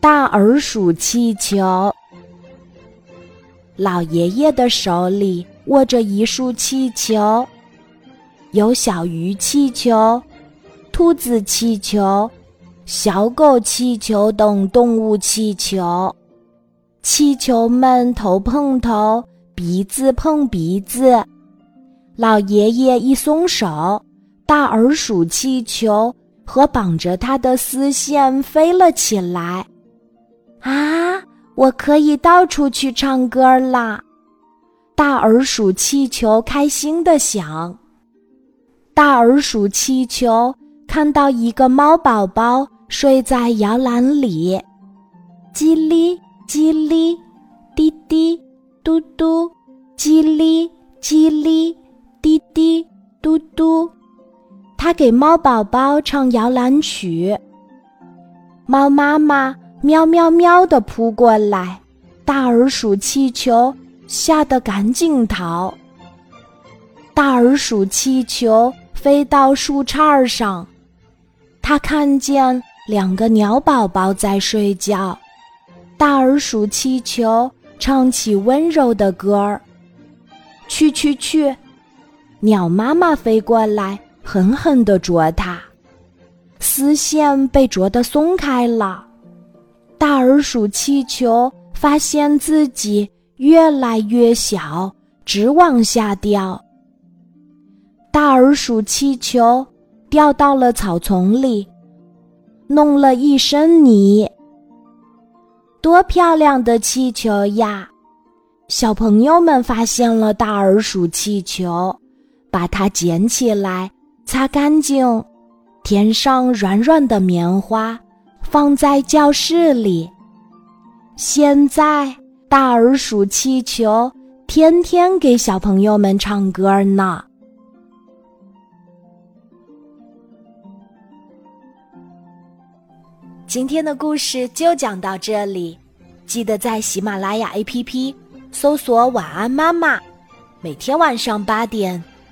大耳鼠气球。老爷爷的手里握着一束气球，有小鱼气球、兔子气球、小狗气球等动物气球。气球们头碰头，鼻子碰鼻子。老爷爷一松手，大耳鼠气球和绑着它的丝线飞了起来。啊！我可以到处去唱歌啦！大耳鼠气球开心的想。大耳鼠气球看到一个猫宝宝睡在摇篮里，叽哩叽哩，滴滴嘟嘟，叽哩叽哩，滴滴嘟嘟。它给猫宝宝唱摇篮曲。猫妈妈。喵喵喵的扑过来，大耳鼠气球吓得赶紧逃。大耳鼠气球飞到树杈上，它看见两个鸟宝宝在睡觉。大耳鼠气球唱起温柔的歌儿：“去去去！”鸟妈妈飞过来，狠狠地啄它，丝线被啄得松开了。大耳鼠气球发现自己越来越小，直往下掉。大耳鼠气球掉到了草丛里，弄了一身泥。多漂亮的气球呀！小朋友们发现了大耳鼠气球，把它捡起来，擦干净，填上软软的棉花。放在教室里。现在，大耳鼠气球天天给小朋友们唱歌呢。今天的故事就讲到这里，记得在喜马拉雅 APP 搜索“晚安妈妈”，每天晚上八点，